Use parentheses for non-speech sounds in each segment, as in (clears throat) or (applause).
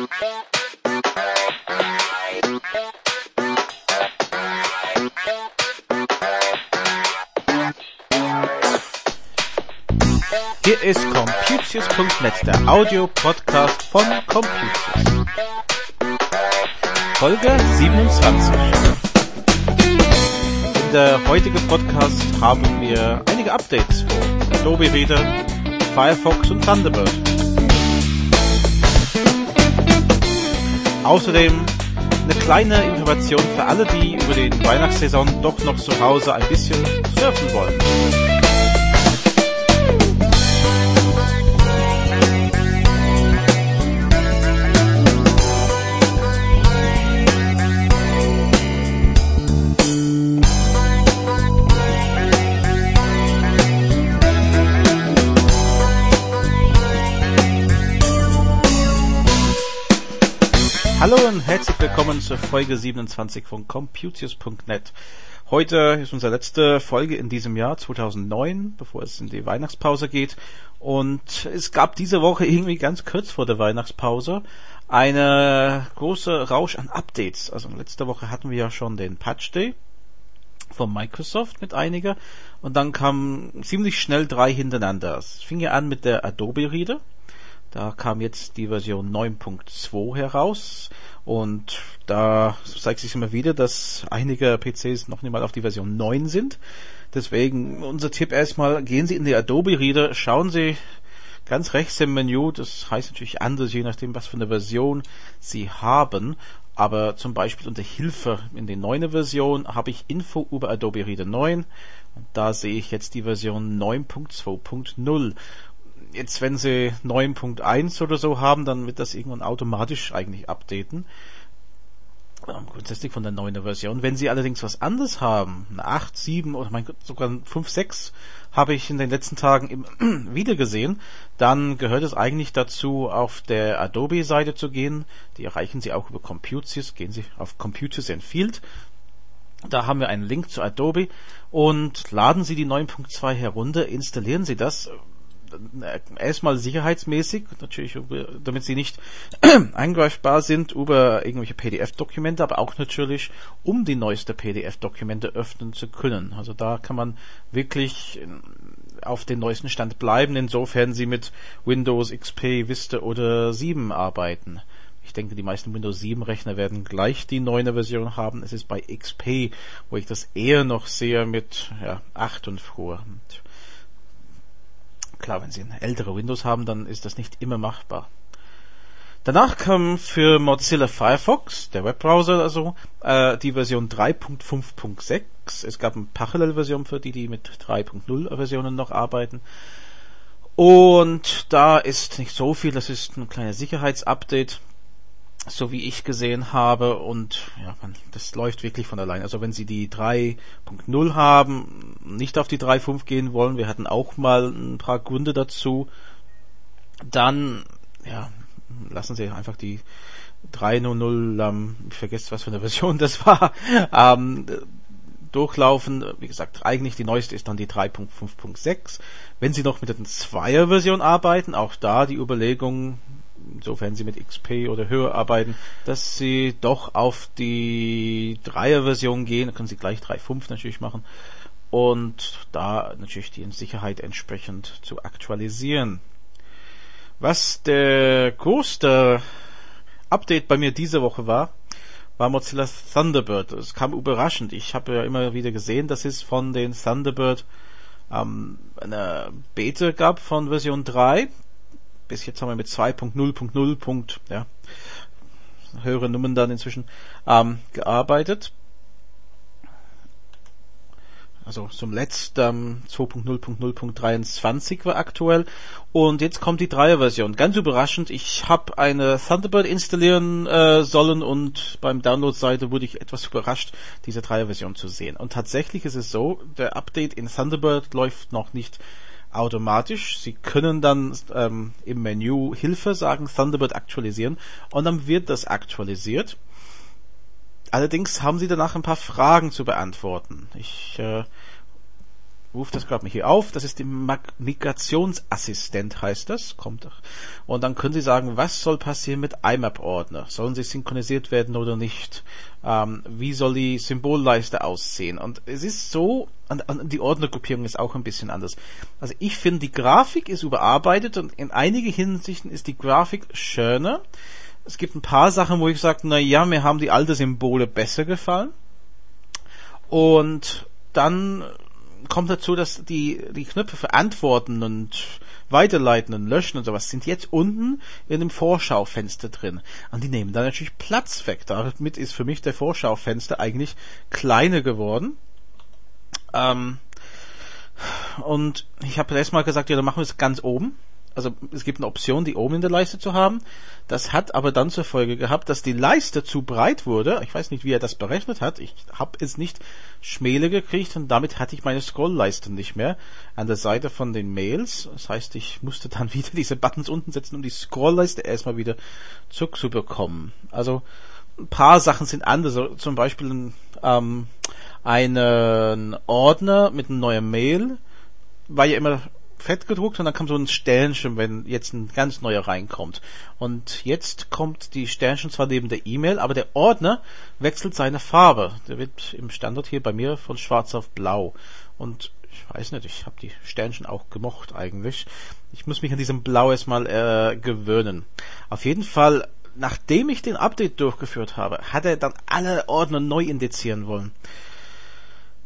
Hier ist Computius.net, der Audio-Podcast von Computius. Folge 27. In der heutigen Podcast haben wir einige Updates vor Adobe Reader, Firefox und Thunderbird. Außerdem eine kleine Information für alle, die über den Weihnachtssaison doch noch zu Hause ein bisschen surfen wollen. Willkommen zur Folge 27 von Computius.net. Heute ist unsere letzte Folge in diesem Jahr 2009, bevor es in die Weihnachtspause geht. Und es gab diese Woche irgendwie ganz kurz vor der Weihnachtspause eine große Rausch an Updates. Also letzte Woche hatten wir ja schon den Patch Day von Microsoft mit einiger und dann kamen ziemlich schnell drei hintereinander. Es fing ja an mit der Adobe Reader da kam jetzt die Version 9.2 heraus und da zeigt sich immer wieder, dass einige PCs noch nicht mal auf die Version 9 sind. Deswegen unser Tipp erstmal, gehen Sie in die Adobe Reader, schauen Sie ganz rechts im Menü, das heißt natürlich anders, je nachdem, was für eine Version Sie haben. Aber zum Beispiel unter Hilfe in der neuen Version habe ich Info über Adobe Reader 9. Und da sehe ich jetzt die Version 9.2.0 jetzt, wenn sie 9.1 oder so haben, dann wird das irgendwann automatisch eigentlich updaten. Ähm, grundsätzlich von der neuen Version. Wenn sie allerdings was anderes haben, eine 8, 7 oder mein Gott, sogar 5, 6 habe ich in den letzten Tagen im (clears throat) wieder gesehen, dann gehört es eigentlich dazu, auf der Adobe-Seite zu gehen. Die erreichen Sie auch über Computius. Gehen Sie auf Computius and Field. Da haben wir einen Link zu Adobe und laden Sie die 9.2 herunter, installieren Sie das, erstmal sicherheitsmäßig, natürlich, damit sie nicht (clears throat) eingreifbar sind über irgendwelche PDF-Dokumente, aber auch natürlich, um die neueste PDF-Dokumente öffnen zu können. Also da kann man wirklich auf den neuesten Stand bleiben, insofern sie mit Windows XP, Vista oder 7 arbeiten. Ich denke, die meisten Windows 7 Rechner werden gleich die neue Version haben. Es ist bei XP, wo ich das eher noch sehe mit ja, 8 und früher. Klar, wenn Sie ein ältere Windows haben, dann ist das nicht immer machbar. Danach kam für Mozilla Firefox, der Webbrowser also, äh, die Version 3.5.6. Es gab eine Parallelversion für die, die mit 3.0 Versionen noch arbeiten. Und da ist nicht so viel, das ist ein kleines Sicherheitsupdate so wie ich gesehen habe und ja, man, das läuft wirklich von allein. Also wenn Sie die 3.0 haben, nicht auf die 3.5 gehen wollen, wir hatten auch mal ein paar Gründe dazu, dann ja, lassen Sie einfach die 3.0, ähm, ich vergesse was für eine (laughs) Version das war, ähm, durchlaufen. Wie gesagt, eigentlich die neueste ist dann die 3.5.6. Wenn Sie noch mit der 2er Version arbeiten, auch da die Überlegung, insofern sie mit XP oder höher arbeiten, dass sie doch auf die Dreier-Version gehen, da können sie gleich 3.5 natürlich machen und da natürlich die Sicherheit entsprechend zu aktualisieren. Was der größte Update bei mir diese Woche war, war Mozilla Thunderbird. Es kam überraschend. Ich habe ja immer wieder gesehen, dass es von den Thunderbird ähm, eine Beta gab von Version 3 bis jetzt haben wir mit 2.0.0. Ja, höhere Nummern dann inzwischen ähm, gearbeitet. Also zum letzten ähm, 2.0.0.23 war aktuell und jetzt kommt die Dreier-Version. Ganz überraschend, ich habe eine Thunderbird installieren äh, sollen und beim Download-Seite wurde ich etwas überrascht, diese Dreier-Version zu sehen. Und tatsächlich ist es so, der Update in Thunderbird läuft noch nicht automatisch. Sie können dann ähm, im Menü Hilfe sagen, Thunderbird aktualisieren und dann wird das aktualisiert. Allerdings haben Sie danach ein paar Fragen zu beantworten. Ich äh, rufe das gerade mal hier auf. Das ist die Migrationsassistent, heißt das. Kommt. Und dann können Sie sagen, was soll passieren mit IMAP-Ordner? Sollen sie synchronisiert werden oder nicht? Ähm, wie soll die Symbolleiste aussehen? Und es ist so, und, und die Ordnergruppierung ist auch ein bisschen anders. Also ich finde, die Grafik ist überarbeitet und in einige Hinsichten ist die Grafik schöner. Es gibt ein paar Sachen, wo ich sage, na ja, mir haben die alten Symbole besser gefallen. Und dann kommt dazu, dass die, die Knöpfe für Antworten und Weiterleiten und Löschen und sowas sind jetzt unten in dem Vorschaufenster drin. Und die nehmen da natürlich Platz weg. Damit ist für mich der Vorschaufenster eigentlich kleiner geworden. Ähm, und ich habe letztes Mal gesagt, ja, dann machen wir es ganz oben also es gibt eine Option, die oben in der Leiste zu haben. Das hat aber dann zur Folge gehabt, dass die Leiste zu breit wurde. Ich weiß nicht, wie er das berechnet hat. Ich habe es nicht schmäler gekriegt und damit hatte ich meine Scrollleiste nicht mehr an der Seite von den Mails. Das heißt, ich musste dann (laughs) wieder diese Buttons unten setzen, um die Scrollleiste erstmal wieder zurückzubekommen. Also ein paar Sachen sind anders. Also zum Beispiel ähm, einen Ordner mit einem neuen Mail war ja immer fett gedruckt und dann kam so ein Sternchen, wenn jetzt ein ganz neuer reinkommt. Und jetzt kommt die Sternchen zwar neben der E-Mail, aber der Ordner wechselt seine Farbe. Der wird im Standard hier bei mir von schwarz auf blau. Und ich weiß nicht, ich habe die Sternchen auch gemocht eigentlich. Ich muss mich an diesem Blau erstmal äh, gewöhnen. Auf jeden Fall, nachdem ich den Update durchgeführt habe, hat er dann alle Ordner neu indizieren wollen.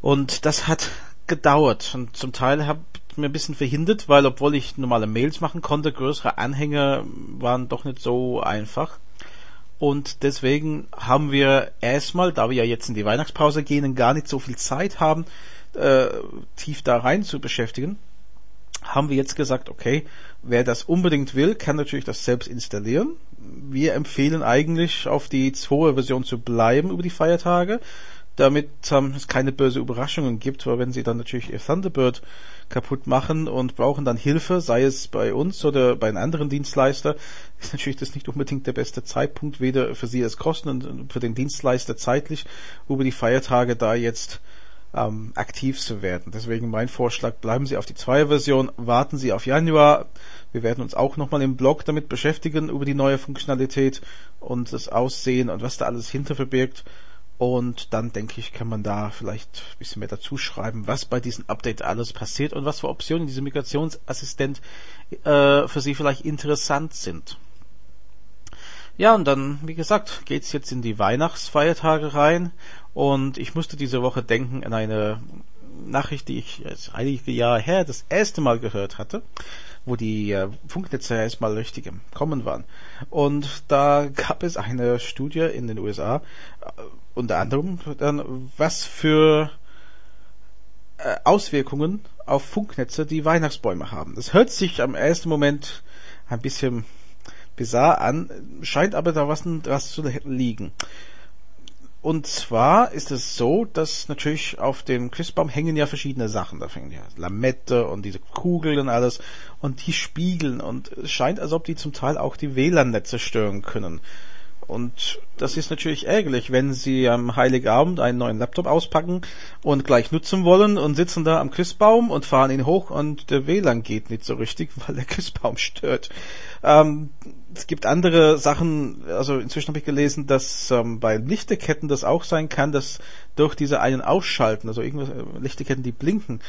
Und das hat gedauert und zum Teil habe mir ein bisschen verhindert, weil obwohl ich normale Mails machen konnte, größere Anhänge waren doch nicht so einfach. Und deswegen haben wir erstmal, da wir ja jetzt in die Weihnachtspause gehen und gar nicht so viel Zeit haben, äh, tief da rein zu beschäftigen, haben wir jetzt gesagt, okay, wer das unbedingt will, kann natürlich das selbst installieren. Wir empfehlen eigentlich auf die 2 Version zu bleiben über die Feiertage damit ähm, es keine böse Überraschungen gibt, weil wenn sie dann natürlich ihr Thunderbird kaputt machen und brauchen dann Hilfe, sei es bei uns oder bei einem anderen Dienstleister, ist natürlich das nicht unbedingt der beste Zeitpunkt, weder für sie als Kosten und für den Dienstleister zeitlich, über die Feiertage da jetzt ähm, aktiv zu werden. Deswegen mein Vorschlag, bleiben Sie auf die Zweier-Version, warten Sie auf Januar. Wir werden uns auch nochmal im Blog damit beschäftigen, über die neue Funktionalität und das Aussehen und was da alles hinter verbirgt. Und dann denke ich, kann man da vielleicht ein bisschen mehr dazu schreiben, was bei diesem Update alles passiert und was für Optionen diese Migrationsassistent äh, für Sie vielleicht interessant sind. Ja, und dann, wie gesagt, geht's jetzt in die Weihnachtsfeiertage rein und ich musste diese Woche denken an eine Nachricht, die ich einige Jahre her das erste Mal gehört hatte wo die äh, Funknetze erstmal richtig im Kommen waren. Und da gab es eine Studie in den USA, äh, unter anderem dann, was für äh, Auswirkungen auf Funknetze die Weihnachtsbäume haben. Das hört sich am ersten Moment ein bisschen bizarr an, scheint aber da was, was zu liegen. Und zwar ist es so, dass natürlich auf dem Christbaum hängen ja verschiedene Sachen. Da hängen ja Lamette und diese Kugeln und alles. Und die spiegeln. Und es scheint, als ob die zum Teil auch die WLAN-Netze stören können. Und das ist natürlich ärgerlich, wenn Sie am Heiligabend einen neuen Laptop auspacken und gleich nutzen wollen und sitzen da am Christbaum und fahren ihn hoch und der WLAN geht nicht so richtig, (laughs) weil der Christbaum stört. Ähm, es gibt andere Sachen, also inzwischen habe ich gelesen, dass ähm, bei Lichterketten das auch sein kann, dass durch diese einen Ausschalten, also irgendwelche äh, Lichterketten, die blinken,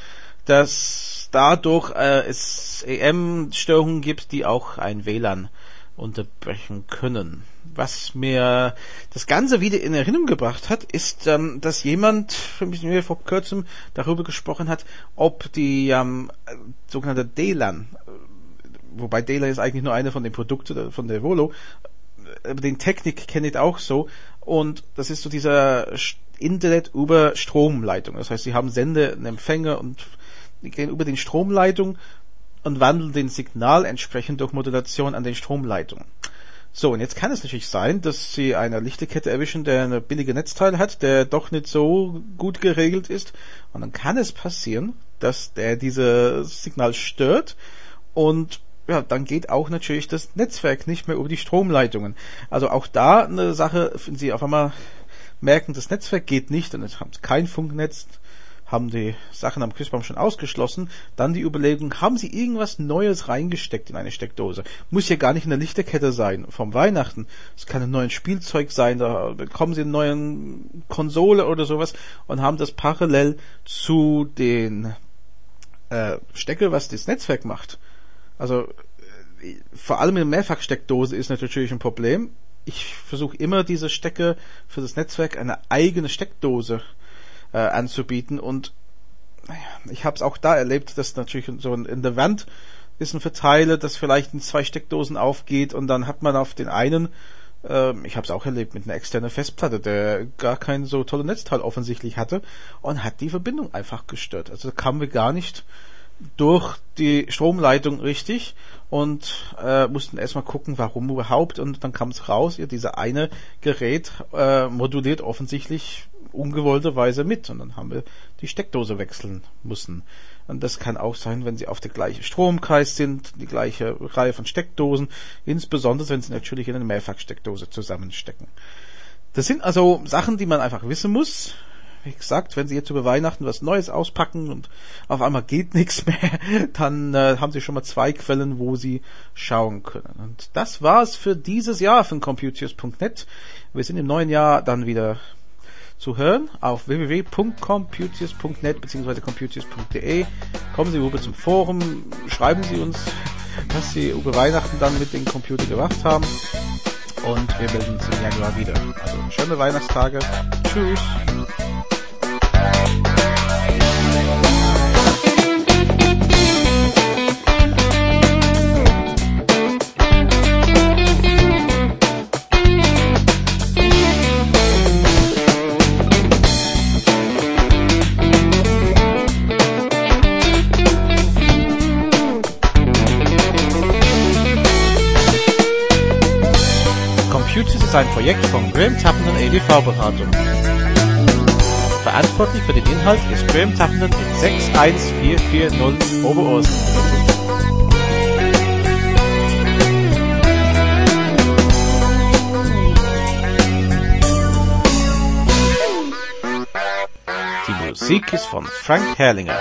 dass dadurch äh, es EM-Störungen gibt, die auch ein WLAN unterbrechen können. Was mir das Ganze wieder in Erinnerung gebracht hat, ist, ähm, dass jemand mir vor kurzem darüber gesprochen hat, ob die ähm, sogenannte DLAN, wobei DLAN ist eigentlich nur eine von den Produkten von der Volo, aber den Technik kenne ich auch so, und das ist so dieser Internet über Stromleitung. Das heißt, sie haben Sender und Empfänger und die gehen über den Stromleitung und wandeln den Signal entsprechend durch Modulation an den Stromleitungen. So, und jetzt kann es natürlich sein, dass Sie eine Lichterkette erwischen, der eine billige Netzteil hat, der doch nicht so gut geregelt ist. Und dann kann es passieren, dass der dieses Signal stört und ja, dann geht auch natürlich das Netzwerk nicht mehr über die Stromleitungen. Also auch da eine Sache, wenn Sie auf einmal merken, das Netzwerk geht nicht und es haben kein Funknetz, haben die Sachen am Christbaum schon ausgeschlossen. Dann die Überlegung, haben sie irgendwas Neues reingesteckt in eine Steckdose? Muss ja gar nicht in der Lichterkette sein vom Weihnachten. Es kann ein neues Spielzeug sein, da bekommen sie eine neue Konsole oder sowas und haben das parallel zu den äh, Stecker, was das Netzwerk macht. Also äh, vor allem in der Mehrfachsteckdose ist natürlich ein Problem. Ich versuche immer diese Stecker für das Netzwerk eine eigene Steckdose äh, anzubieten und naja, ich habe es auch da erlebt, dass natürlich so in der Wand ist ein Verteiler, das vielleicht in zwei Steckdosen aufgeht und dann hat man auf den einen ähm, ich habe es auch erlebt mit einer externen Festplatte, der gar kein so tolles Netzteil offensichtlich hatte und hat die Verbindung einfach gestört. Also kamen wir gar nicht durch die Stromleitung richtig und äh, mussten erstmal gucken, warum überhaupt und dann kam es raus, ja, dieser eine Gerät äh, moduliert offensichtlich ungewollterweise mit und dann haben wir die Steckdose wechseln müssen. Und das kann auch sein, wenn sie auf der gleichen Stromkreis sind, die gleiche Reihe von Steckdosen, insbesondere wenn sie natürlich in eine Mehrfachsteckdose zusammenstecken. Das sind also Sachen, die man einfach wissen muss. Wie gesagt, wenn Sie jetzt über Weihnachten was Neues auspacken und auf einmal geht (laughs) nichts mehr, dann äh, haben Sie schon mal zwei Quellen, wo Sie schauen können. Und das war's für dieses Jahr von Computius.net. Wir sind im neuen Jahr dann wieder zu hören auf www.computius.net bzw. computius.de. Kommen Sie rüber zum Forum, schreiben Sie uns, (laughs) was Sie über Weihnachten dann mit dem Computer gemacht haben. Und wir melden uns im Januar wieder. Also schöne Weihnachtstage. Tschüss. Projekt von Graham Tappenden EDV Beratung. Verantwortlich für den Inhalt ist Graham Tappenden in 61440 Oberursel. Die Musik ist von Frank Herrlinger.